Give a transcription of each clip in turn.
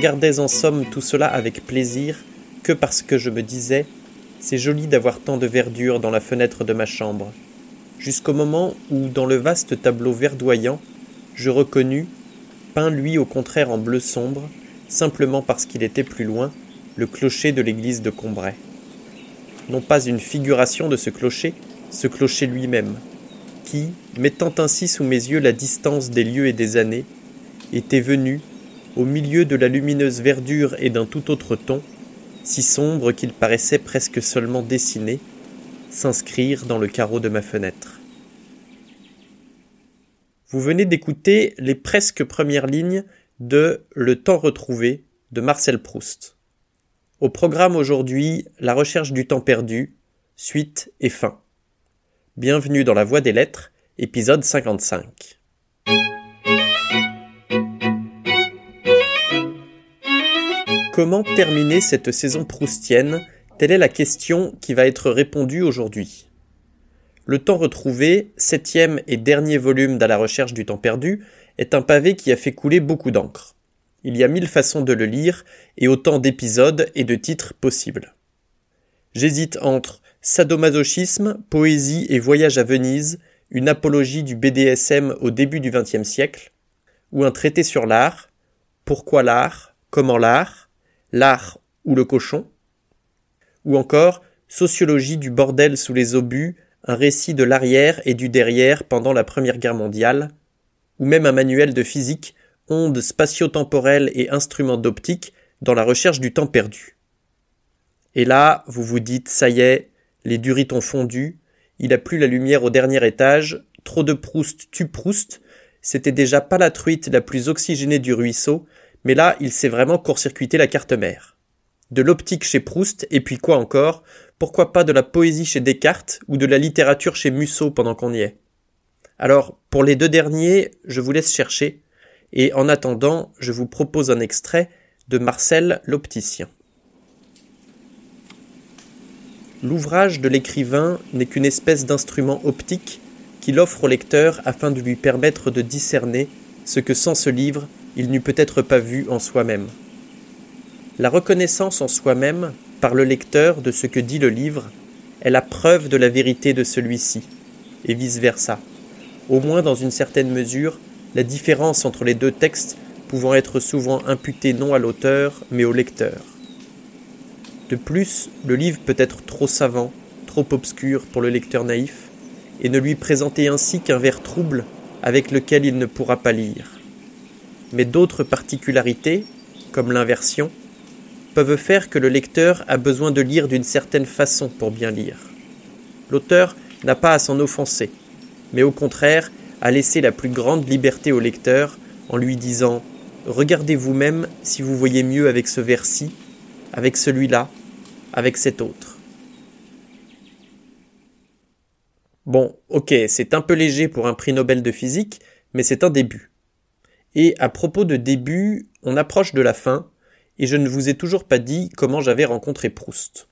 regardais en somme tout cela avec plaisir que parce que je me disais c'est joli d'avoir tant de verdure dans la fenêtre de ma chambre, jusqu'au moment où, dans le vaste tableau verdoyant, je reconnus, peint lui au contraire en bleu sombre, simplement parce qu'il était plus loin, le clocher de l'église de Combray. Non pas une figuration de ce clocher, ce clocher lui-même, qui, mettant ainsi sous mes yeux la distance des lieux et des années, était venu, au milieu de la lumineuse verdure et d'un tout autre ton, si sombre qu'il paraissait presque seulement dessiné, s'inscrire dans le carreau de ma fenêtre. Vous venez d'écouter les presque premières lignes de Le temps retrouvé de Marcel Proust. Au programme aujourd'hui, la recherche du temps perdu, suite et fin. Bienvenue dans la Voie des Lettres, épisode 55. Comment terminer cette saison proustienne? Telle est la question qui va être répondue aujourd'hui. Le temps retrouvé, septième et dernier volume d'À la recherche du temps perdu, est un pavé qui a fait couler beaucoup d'encre. Il y a mille façons de le lire et autant d'épisodes et de titres possibles. J'hésite entre sadomasochisme, poésie et voyage à Venise, une apologie du BDSM au début du XXe siècle, ou un traité sur l'art, pourquoi l'art, comment l'art, L'art ou le cochon, ou encore Sociologie du bordel sous les obus, un récit de l'arrière et du derrière pendant la Première Guerre mondiale, ou même un manuel de physique, ondes spatio-temporelles et instruments d'optique dans la recherche du temps perdu. Et là, vous vous dites, ça y est, les durites ont fondu, il a plus la lumière au dernier étage, trop de Proust tue Proust, c'était déjà pas la truite la plus oxygénée du ruisseau, mais là, il s'est vraiment court-circuité la carte mère. De l'optique chez Proust, et puis quoi encore? Pourquoi pas de la poésie chez Descartes ou de la littérature chez Musso pendant qu'on y est? Alors, pour les deux derniers, je vous laisse chercher, et en attendant, je vous propose un extrait de Marcel l'opticien. L'ouvrage de l'écrivain n'est qu'une espèce d'instrument optique qu'il offre au lecteur afin de lui permettre de discerner ce que sans ce livre il n'eût peut-être pas vu en soi-même. La reconnaissance en soi-même, par le lecteur, de ce que dit le livre, est la preuve de la vérité de celui-ci, et vice-versa. Au moins dans une certaine mesure, la différence entre les deux textes pouvant être souvent imputée non à l'auteur, mais au lecteur. De plus, le livre peut être trop savant, trop obscur pour le lecteur naïf, et ne lui présenter ainsi qu'un vers trouble avec lequel il ne pourra pas lire mais d'autres particularités, comme l'inversion, peuvent faire que le lecteur a besoin de lire d'une certaine façon pour bien lire. L'auteur n'a pas à s'en offenser, mais au contraire à laisser la plus grande liberté au lecteur en lui disant Regardez vous-même si vous voyez mieux avec ce vers-ci, avec celui-là, avec cet autre. Bon, ok, c'est un peu léger pour un prix Nobel de physique, mais c'est un début. Et à propos de début, on approche de la fin, et je ne vous ai toujours pas dit comment j'avais rencontré Proust.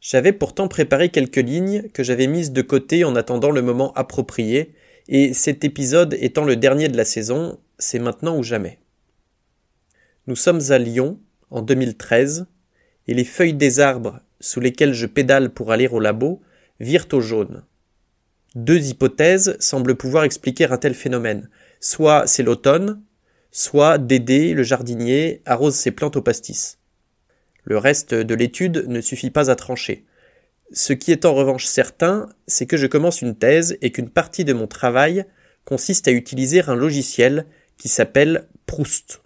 J'avais pourtant préparé quelques lignes que j'avais mises de côté en attendant le moment approprié, et cet épisode étant le dernier de la saison, c'est maintenant ou jamais. Nous sommes à Lyon, en 2013, et les feuilles des arbres sous lesquels je pédale pour aller au labo virent au jaune. Deux hypothèses semblent pouvoir expliquer un tel phénomène. Soit c'est l'automne, soit Dédé, le jardinier, arrose ses plantes au pastis. Le reste de l'étude ne suffit pas à trancher. Ce qui est en revanche certain, c'est que je commence une thèse et qu'une partie de mon travail consiste à utiliser un logiciel qui s'appelle Proust.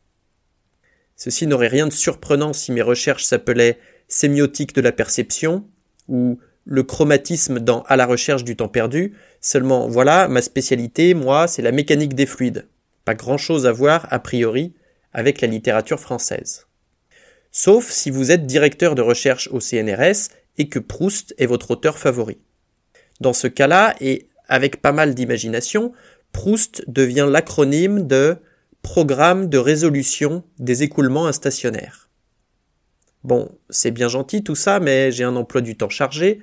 Ceci n'aurait rien de surprenant si mes recherches s'appelaient sémiotique de la perception ou le chromatisme dans À la recherche du temps perdu, seulement voilà, ma spécialité, moi, c'est la mécanique des fluides. Pas grand chose à voir, a priori, avec la littérature française. Sauf si vous êtes directeur de recherche au CNRS et que Proust est votre auteur favori. Dans ce cas-là, et avec pas mal d'imagination, Proust devient l'acronyme de Programme de résolution des écoulements instationnaires. Bon, c'est bien gentil tout ça, mais j'ai un emploi du temps chargé,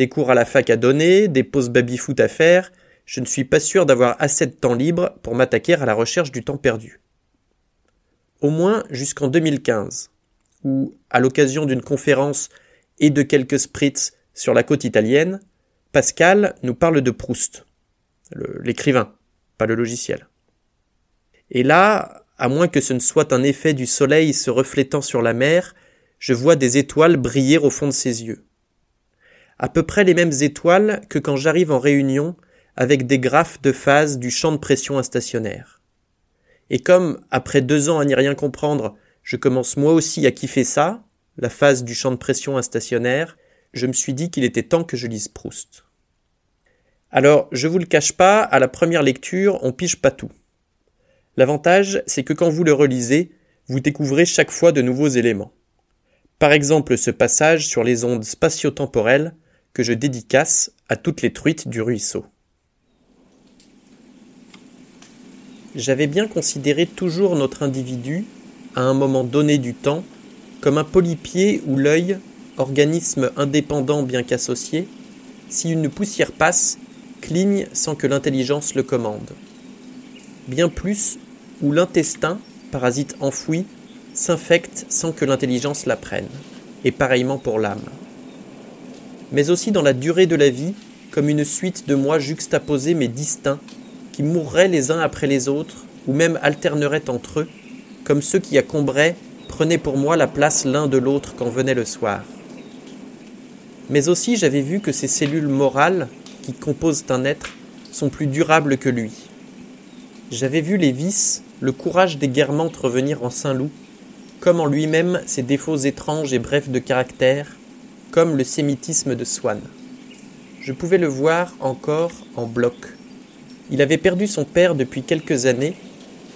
des cours à la fac à donner, des pauses baby-foot à faire, je ne suis pas sûr d'avoir assez de temps libre pour m'attaquer à la recherche du temps perdu. au moins jusqu'en 2015, où, à l'occasion d'une conférence et de quelques spritz sur la côte italienne, Pascal nous parle de Proust, l'écrivain, pas le logiciel. Et là, à moins que ce ne soit un effet du soleil se reflétant sur la mer, je vois des étoiles briller au fond de ses yeux. À peu près les mêmes étoiles que quand j'arrive en réunion avec des graphes de phase du champ de pression instationnaire. Et comme, après deux ans à n'y rien comprendre, je commence moi aussi à kiffer ça, la phase du champ de pression instationnaire, je me suis dit qu'il était temps que je lise Proust. Alors, je vous le cache pas, à la première lecture, on pige pas tout. L'avantage, c'est que quand vous le relisez, vous découvrez chaque fois de nouveaux éléments. Par exemple, ce passage sur les ondes spatio-temporelles que je dédicace à toutes les truites du ruisseau. J'avais bien considéré toujours notre individu, à un moment donné du temps, comme un polypier où l'œil, organisme indépendant bien qu'associé, si une poussière passe, cligne sans que l'intelligence le commande. Bien plus, où l'intestin, parasite enfoui, s'infecte sans que l'intelligence la prenne, et pareillement pour l'âme. Mais aussi dans la durée de la vie, comme une suite de moi juxtaposés mais distincts, qui mourraient les uns après les autres, ou même alterneraient entre eux, comme ceux qui accomberaient prenaient pour moi la place l'un de l'autre quand venait le soir. Mais aussi j'avais vu que ces cellules morales, qui composent un être, sont plus durables que lui. J'avais vu les vices, le courage des guermantes revenir en Saint-Loup, comme en lui-même ses défauts étranges et brefs de caractère, comme le sémitisme de Swann. Je pouvais le voir encore en bloc. Il avait perdu son père depuis quelques années,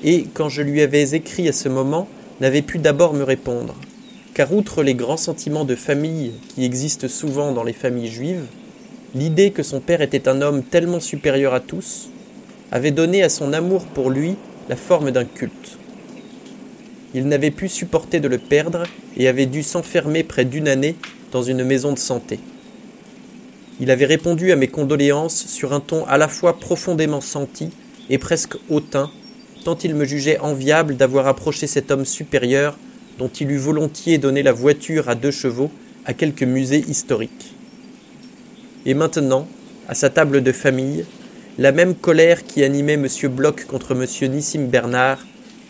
et quand je lui avais écrit à ce moment, n'avait pu d'abord me répondre, car outre les grands sentiments de famille qui existent souvent dans les familles juives, l'idée que son père était un homme tellement supérieur à tous avait donné à son amour pour lui la forme d'un culte. Il n'avait pu supporter de le perdre et avait dû s'enfermer près d'une année dans une maison de santé. Il avait répondu à mes condoléances sur un ton à la fois profondément senti et presque hautain, tant il me jugeait enviable d'avoir approché cet homme supérieur dont il eût volontiers donné la voiture à deux chevaux à quelque musée historique. Et maintenant, à sa table de famille, la même colère qui animait M. Bloch contre M. Nissim Bernard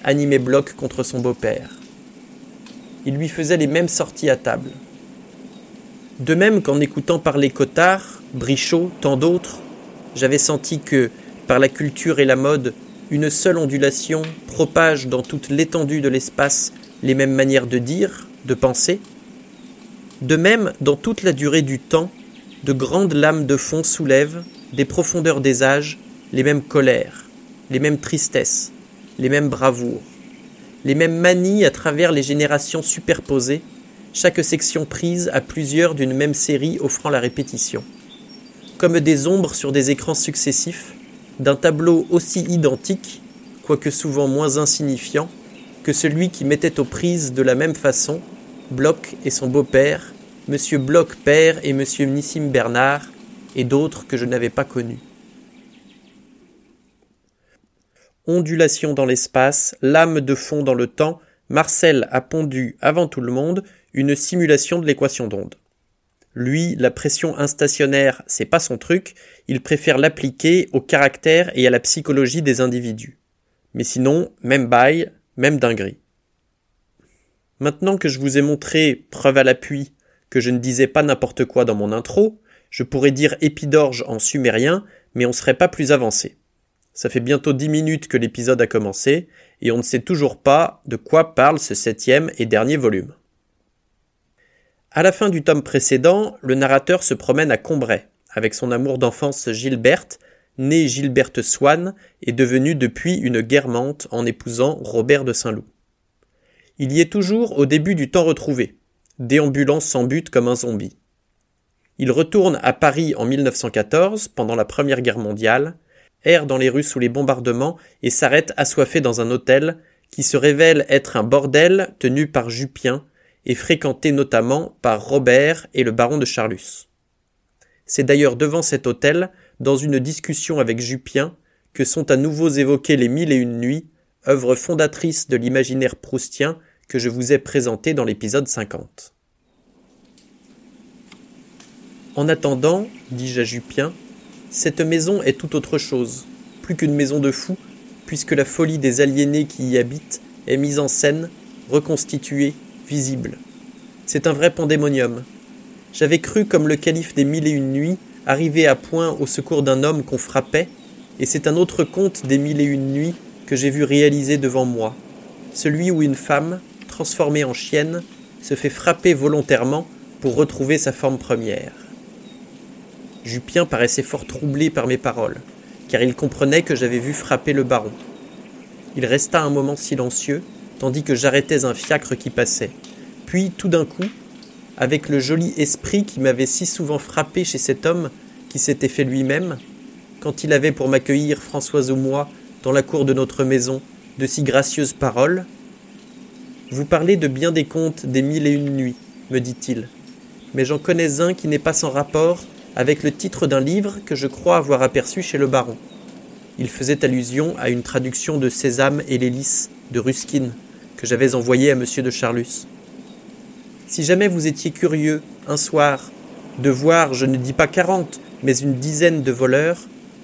animait Bloch contre son beau-père. Il lui faisait les mêmes sorties à table. De même qu'en écoutant parler Cotard, Brichot, tant d'autres, j'avais senti que, par la culture et la mode, une seule ondulation propage dans toute l'étendue de l'espace les mêmes manières de dire, de penser. De même, dans toute la durée du temps, de grandes lames de fond soulèvent, des profondeurs des âges, les mêmes colères, les mêmes tristesses, les mêmes bravoures, les mêmes manies à travers les générations superposées, chaque section prise à plusieurs d'une même série offrant la répétition. Comme des ombres sur des écrans successifs, d'un tableau aussi identique, quoique souvent moins insignifiant, que celui qui mettait aux prises de la même façon Bloch et son beau-père, M. Bloch père et M. Nissim Bernard, et d'autres que je n'avais pas connus. Ondulation dans l'espace, lame de fond dans le temps, Marcel a pondu avant tout le monde une simulation de l'équation d'onde. Lui, la pression instationnaire, c'est pas son truc, il préfère l'appliquer au caractère et à la psychologie des individus. Mais sinon, même bail, même dinguerie. Maintenant que je vous ai montré, preuve à l'appui, que je ne disais pas n'importe quoi dans mon intro, je pourrais dire épidorge en sumérien, mais on serait pas plus avancé. Ça fait bientôt dix minutes que l'épisode a commencé, et on ne sait toujours pas de quoi parle ce septième et dernier volume. À la fin du tome précédent, le narrateur se promène à Combray, avec son amour d'enfance Gilberte, née Gilberte Swann et devenue depuis une guermante en épousant Robert de Saint-Loup. Il y est toujours au début du temps retrouvé, déambulant sans but comme un zombie. Il retourne à Paris en 1914, pendant la Première Guerre mondiale, erre dans les rues sous les bombardements et s'arrête assoiffé dans un hôtel qui se révèle être un bordel tenu par Jupien, et fréquenté notamment par Robert et le baron de Charlus. C'est d'ailleurs devant cet hôtel, dans une discussion avec Jupien, que sont à nouveau évoquées les mille et une nuits, œuvre fondatrice de l'imaginaire proustien que je vous ai présenté dans l'épisode 50. En attendant, dis-je à Jupien, cette maison est tout autre chose, plus qu'une maison de fous, puisque la folie des aliénés qui y habitent est mise en scène, reconstituée, visible. C'est un vrai pandémonium. J'avais cru, comme le calife des mille et une nuits, arriver à point au secours d'un homme qu'on frappait, et c'est un autre conte des mille et une nuits que j'ai vu réaliser devant moi, celui où une femme, transformée en chienne, se fait frapper volontairement pour retrouver sa forme première. Jupien paraissait fort troublé par mes paroles, car il comprenait que j'avais vu frapper le baron. Il resta un moment silencieux, tandis que j'arrêtais un fiacre qui passait. Puis, tout d'un coup, avec le joli esprit qui m'avait si souvent frappé chez cet homme qui s'était fait lui-même, quand il avait pour m'accueillir Françoise ou moi dans la cour de notre maison de si gracieuses paroles Vous parlez de bien des contes des mille et une nuits, me dit-il, mais j'en connais un qui n'est pas sans rapport avec le titre d'un livre que je crois avoir aperçu chez le baron. Il faisait allusion à une traduction de Sésame et l'hélice de Ruskin que j'avais envoyé à monsieur de Charlus. Si jamais vous étiez curieux, un soir, de voir, je ne dis pas quarante, mais une dizaine de voleurs,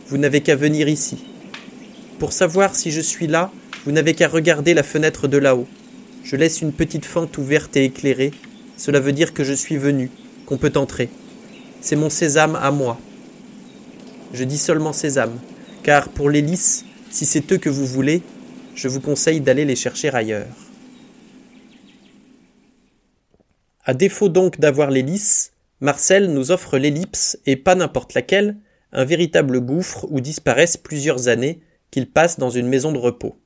vous n'avez qu'à venir ici. Pour savoir si je suis là, vous n'avez qu'à regarder la fenêtre de là-haut. Je laisse une petite fente ouverte et éclairée. Cela veut dire que je suis venu, qu'on peut entrer. C'est mon sésame à moi. Je dis seulement sésame, car pour les lys, si c'est eux que vous voulez, je vous conseille d'aller les chercher ailleurs. À défaut donc d'avoir l'hélice, Marcel nous offre l'ellipse et pas n'importe laquelle, un véritable gouffre où disparaissent plusieurs années qu'il passe dans une maison de repos.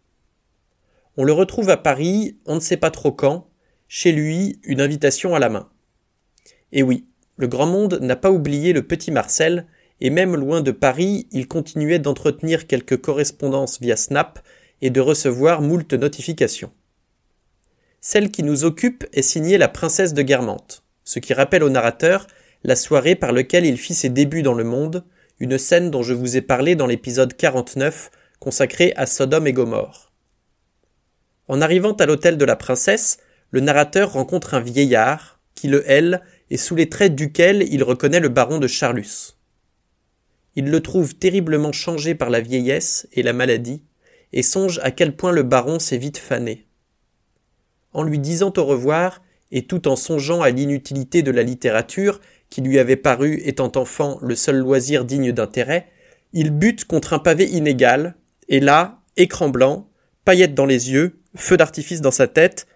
On le retrouve à Paris, on ne sait pas trop quand, chez lui, une invitation à la main. Et oui, le grand monde n'a pas oublié le petit Marcel, et même loin de Paris, il continuait d'entretenir quelques correspondances via Snap et de recevoir moult notifications. Celle qui nous occupe est signée la princesse de Guermantes, ce qui rappelle au narrateur la soirée par laquelle il fit ses débuts dans le monde, une scène dont je vous ai parlé dans l'épisode 49 consacré à Sodome et Gomorre. En arrivant à l'hôtel de la princesse, le narrateur rencontre un vieillard qui le hèle et sous les traits duquel il reconnaît le baron de Charlus. Il le trouve terriblement changé par la vieillesse et la maladie, et songe à quel point le baron s'est vite fané en lui disant au revoir, et tout en songeant à l'inutilité de la littérature, qui lui avait paru, étant enfant, le seul loisir digne d'intérêt, il bute contre un pavé inégal, et là, écran blanc, paillettes dans les yeux, feu d'artifice dans sa tête,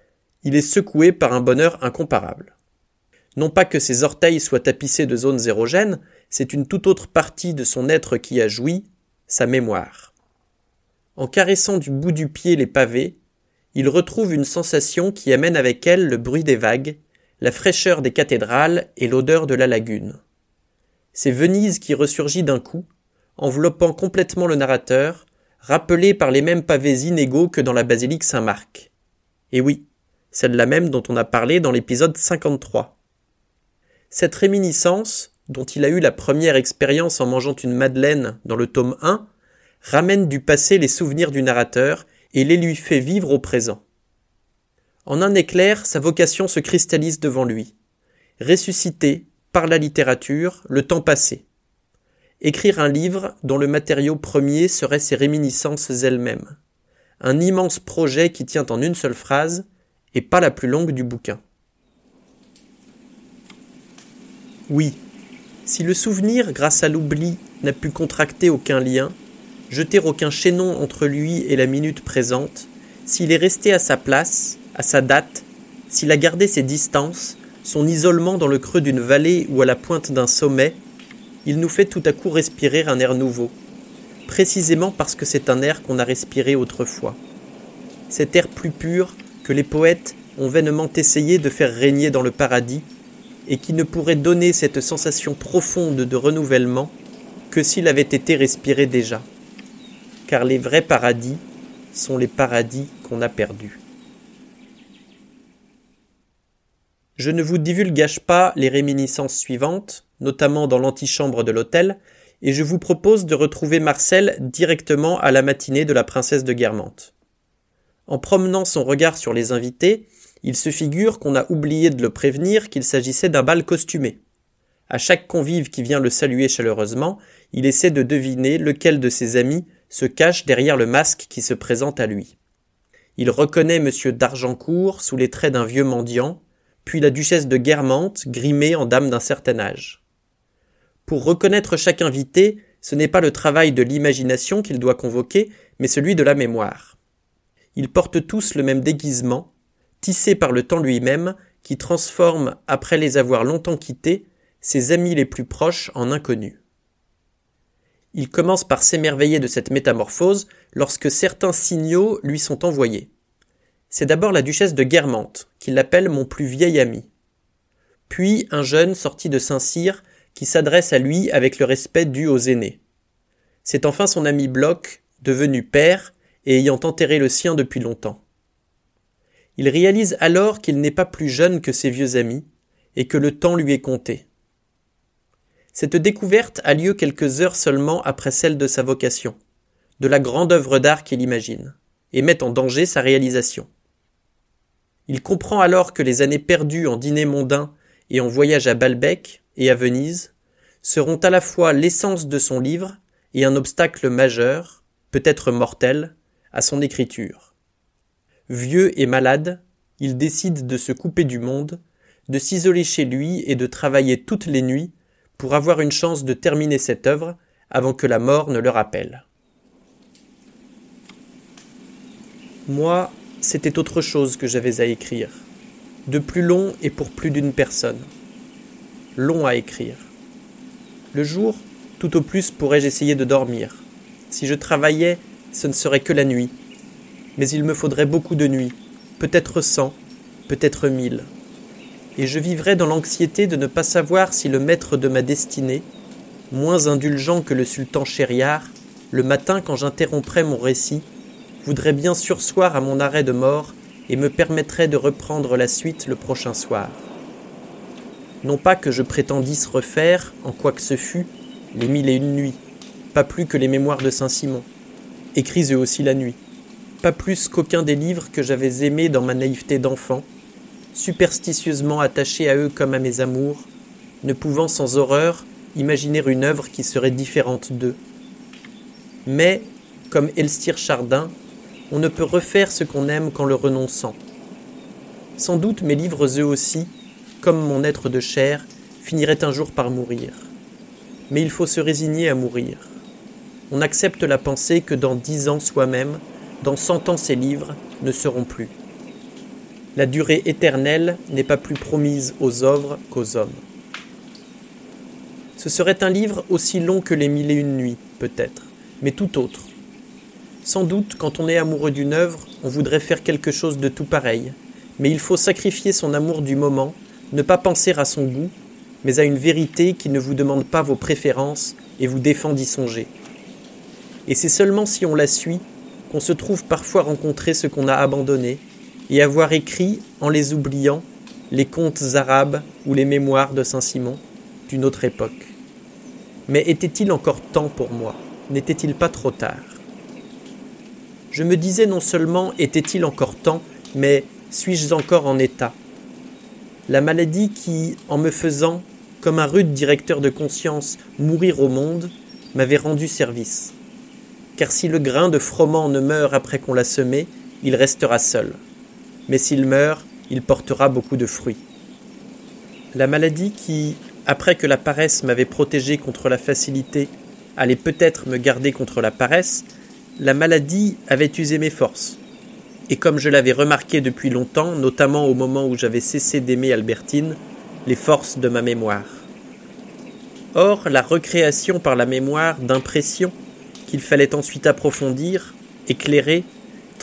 il est secoué par un bonheur incomparable. Non pas que ses orteils soient tapissés de zones érogènes, c'est une toute autre partie de son être qui a joui, sa mémoire. En caressant du bout du pied les pavés, il retrouve une sensation qui amène avec elle le bruit des vagues, la fraîcheur des cathédrales et l'odeur de la lagune. C'est Venise qui ressurgit d'un coup, enveloppant complètement le narrateur, rappelé par les mêmes pavés inégaux que dans la basilique Saint-Marc. Et oui, celle-là même dont on a parlé dans l'épisode 53. Cette réminiscence, dont il a eu la première expérience en mangeant une madeleine dans le tome 1, ramène du passé les souvenirs du narrateur et les lui fait vivre au présent. En un éclair, sa vocation se cristallise devant lui. Ressusciter, par la littérature, le temps passé. Écrire un livre dont le matériau premier serait ses réminiscences elles-mêmes. Un immense projet qui tient en une seule phrase, et pas la plus longue du bouquin. Oui, si le souvenir, grâce à l'oubli, n'a pu contracter aucun lien, jeter aucun chaînon entre lui et la minute présente, s'il est resté à sa place, à sa date, s'il a gardé ses distances, son isolement dans le creux d'une vallée ou à la pointe d'un sommet, il nous fait tout à coup respirer un air nouveau, précisément parce que c'est un air qu'on a respiré autrefois. Cet air plus pur que les poètes ont vainement essayé de faire régner dans le paradis, et qui ne pourrait donner cette sensation profonde de renouvellement que s'il avait été respiré déjà car les vrais paradis sont les paradis qu'on a perdus. Je ne vous divulgage pas les réminiscences suivantes, notamment dans l'antichambre de l'hôtel, et je vous propose de retrouver Marcel directement à la matinée de la princesse de Guermantes. En promenant son regard sur les invités, il se figure qu'on a oublié de le prévenir qu'il s'agissait d'un bal costumé. À chaque convive qui vient le saluer chaleureusement, il essaie de deviner lequel de ses amis se cache derrière le masque qui se présente à lui. Il reconnaît M. d'Argencourt sous les traits d'un vieux mendiant, puis la duchesse de Guermantes grimée en dame d'un certain âge. Pour reconnaître chaque invité, ce n'est pas le travail de l'imagination qu'il doit convoquer, mais celui de la mémoire. Ils portent tous le même déguisement, tissé par le temps lui-même, qui transforme, après les avoir longtemps quittés, ses amis les plus proches en inconnus. Il commence par s'émerveiller de cette métamorphose lorsque certains signaux lui sont envoyés. C'est d'abord la duchesse de Guermantes, qui l'appelle mon plus vieil ami. Puis un jeune sorti de Saint-Cyr qui s'adresse à lui avec le respect dû aux aînés. C'est enfin son ami Bloch, devenu père et ayant enterré le sien depuis longtemps. Il réalise alors qu'il n'est pas plus jeune que ses vieux amis, et que le temps lui est compté. Cette découverte a lieu quelques heures seulement après celle de sa vocation, de la grande œuvre d'art qu'il imagine, et met en danger sa réalisation. Il comprend alors que les années perdues en dîners mondains et en voyages à Balbec et à Venise seront à la fois l'essence de son livre et un obstacle majeur, peut-être mortel, à son écriture. Vieux et malade, il décide de se couper du monde, de s'isoler chez lui et de travailler toutes les nuits pour avoir une chance de terminer cette œuvre avant que la mort ne le rappelle. Moi, c'était autre chose que j'avais à écrire, de plus long et pour plus d'une personne. Long à écrire. Le jour, tout au plus pourrais-je essayer de dormir. Si je travaillais, ce ne serait que la nuit. Mais il me faudrait beaucoup de nuits, peut-être cent, peut-être mille et je vivrais dans l'anxiété de ne pas savoir si le maître de ma destinée, moins indulgent que le sultan Shériar, le matin quand j'interromprais mon récit, voudrait bien sursoir à mon arrêt de mort et me permettrait de reprendre la suite le prochain soir. Non pas que je prétendisse refaire, en quoi que ce fût, les mille et une nuits, pas plus que les mémoires de Saint-Simon, écrits eux aussi la nuit, pas plus qu'aucun des livres que j'avais aimés dans ma naïveté d'enfant, superstitieusement attaché à eux comme à mes amours, ne pouvant sans horreur imaginer une œuvre qui serait différente d'eux. Mais, comme Elstir Chardin, on ne peut refaire ce qu'on aime qu'en le renonçant. Sans doute mes livres eux aussi, comme mon être de chair, finiraient un jour par mourir. Mais il faut se résigner à mourir. On accepte la pensée que dans dix ans soi-même, dans cent ans ces livres, ne seront plus. La durée éternelle n'est pas plus promise aux œuvres qu'aux hommes. Ce serait un livre aussi long que les mille et une nuits, peut-être, mais tout autre. Sans doute, quand on est amoureux d'une œuvre, on voudrait faire quelque chose de tout pareil, mais il faut sacrifier son amour du moment, ne pas penser à son goût, mais à une vérité qui ne vous demande pas vos préférences et vous défend d'y songer. Et c'est seulement si on la suit qu'on se trouve parfois rencontrer ce qu'on a abandonné, et avoir écrit, en les oubliant, les contes arabes ou les mémoires de Saint-Simon d'une autre époque. Mais était-il encore temps pour moi? N'était-il pas trop tard? Je me disais non seulement était-il encore temps, mais suis-je encore en état? La maladie qui, en me faisant, comme un rude directeur de conscience, mourir au monde, m'avait rendu service. Car si le grain de froment ne meurt après qu'on l'a semé, il restera seul mais s'il meurt, il portera beaucoup de fruits. La maladie qui, après que la paresse m'avait protégé contre la facilité, allait peut-être me garder contre la paresse, la maladie avait usé mes forces. Et comme je l'avais remarqué depuis longtemps, notamment au moment où j'avais cessé d'aimer Albertine, les forces de ma mémoire. Or, la recréation par la mémoire d'impressions qu'il fallait ensuite approfondir, éclairer,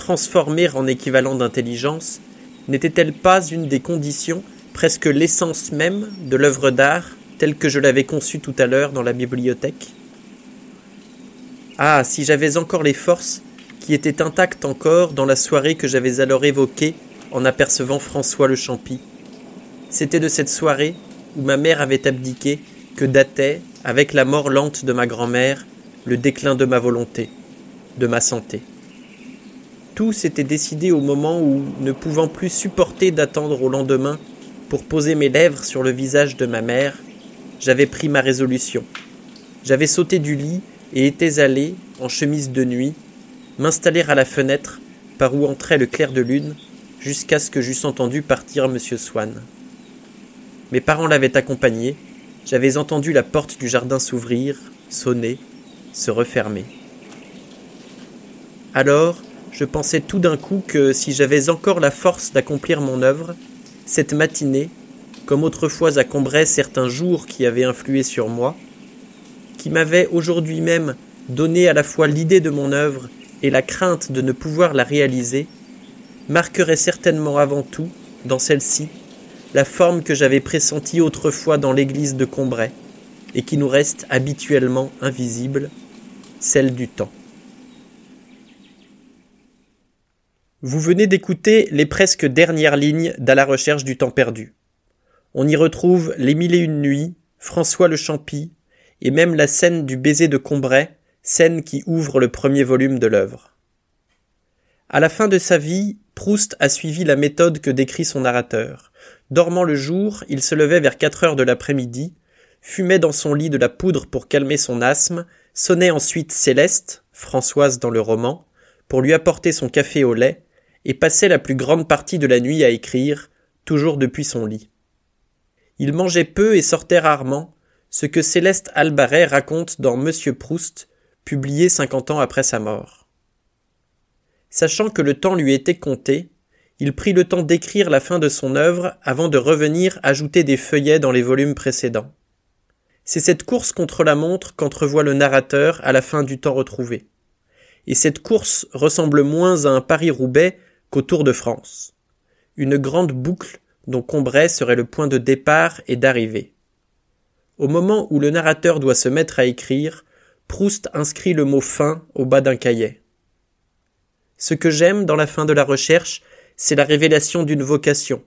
transformer en équivalent d'intelligence, n'était-elle pas une des conditions, presque l'essence même, de l'œuvre d'art telle que je l'avais conçue tout à l'heure dans la bibliothèque? Ah, si j'avais encore les forces qui étaient intactes encore dans la soirée que j'avais alors évoquée en apercevant François le Champy. C'était de cette soirée où ma mère avait abdiqué que datait, avec la mort lente de ma grand-mère, le déclin de ma volonté, de ma santé. Tout s'était décidé au moment où, ne pouvant plus supporter d'attendre au lendemain pour poser mes lèvres sur le visage de ma mère, j'avais pris ma résolution. J'avais sauté du lit et étais allé, en chemise de nuit, m'installer à la fenêtre par où entrait le clair de lune, jusqu'à ce que j'eusse entendu partir M. Swann. Mes parents l'avaient accompagné, j'avais entendu la porte du jardin s'ouvrir, sonner, se refermer. Alors, je pensais tout d'un coup que si j'avais encore la force d'accomplir mon œuvre, cette matinée, comme autrefois à Combray certains jours qui avaient influé sur moi, qui m'avaient aujourd'hui même donné à la fois l'idée de mon œuvre et la crainte de ne pouvoir la réaliser, marquerait certainement avant tout, dans celle-ci, la forme que j'avais pressentie autrefois dans l'église de Combray, et qui nous reste habituellement invisible, celle du temps. Vous venez d'écouter les presque dernières lignes d'À la recherche du temps perdu. On y retrouve Les mille et une nuits, François le Champy, et même la scène du baiser de Combray, scène qui ouvre le premier volume de l'œuvre. À la fin de sa vie, Proust a suivi la méthode que décrit son narrateur. Dormant le jour, il se levait vers quatre heures de l'après-midi, fumait dans son lit de la poudre pour calmer son asthme, sonnait ensuite Céleste, Françoise dans le roman, pour lui apporter son café au lait, et passait la plus grande partie de la nuit à écrire, toujours depuis son lit. Il mangeait peu et sortait rarement, ce que Céleste Albaret raconte dans Monsieur Proust, publié cinquante ans après sa mort. Sachant que le temps lui était compté, il prit le temps d'écrire la fin de son œuvre avant de revenir ajouter des feuillets dans les volumes précédents. C'est cette course contre la montre qu'entrevoit le narrateur à la fin du temps retrouvé. Et cette course ressemble moins à un Paris-Roubaix Tour de France. Une grande boucle dont Combray serait le point de départ et d'arrivée. Au moment où le narrateur doit se mettre à écrire, Proust inscrit le mot fin au bas d'un cahier. Ce que j'aime dans la fin de la recherche, c'est la révélation d'une vocation,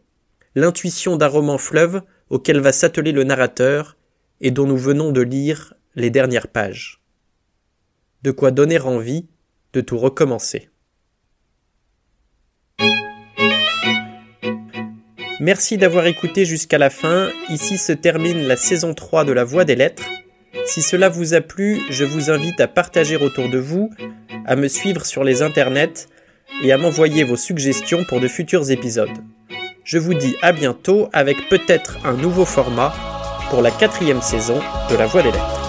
l'intuition d'un roman fleuve auquel va s'atteler le narrateur et dont nous venons de lire les dernières pages. De quoi donner envie de tout recommencer. Merci d'avoir écouté jusqu'à la fin. Ici se termine la saison 3 de La Voix des Lettres. Si cela vous a plu, je vous invite à partager autour de vous, à me suivre sur les internets et à m'envoyer vos suggestions pour de futurs épisodes. Je vous dis à bientôt avec peut-être un nouveau format pour la quatrième saison de La Voix des Lettres.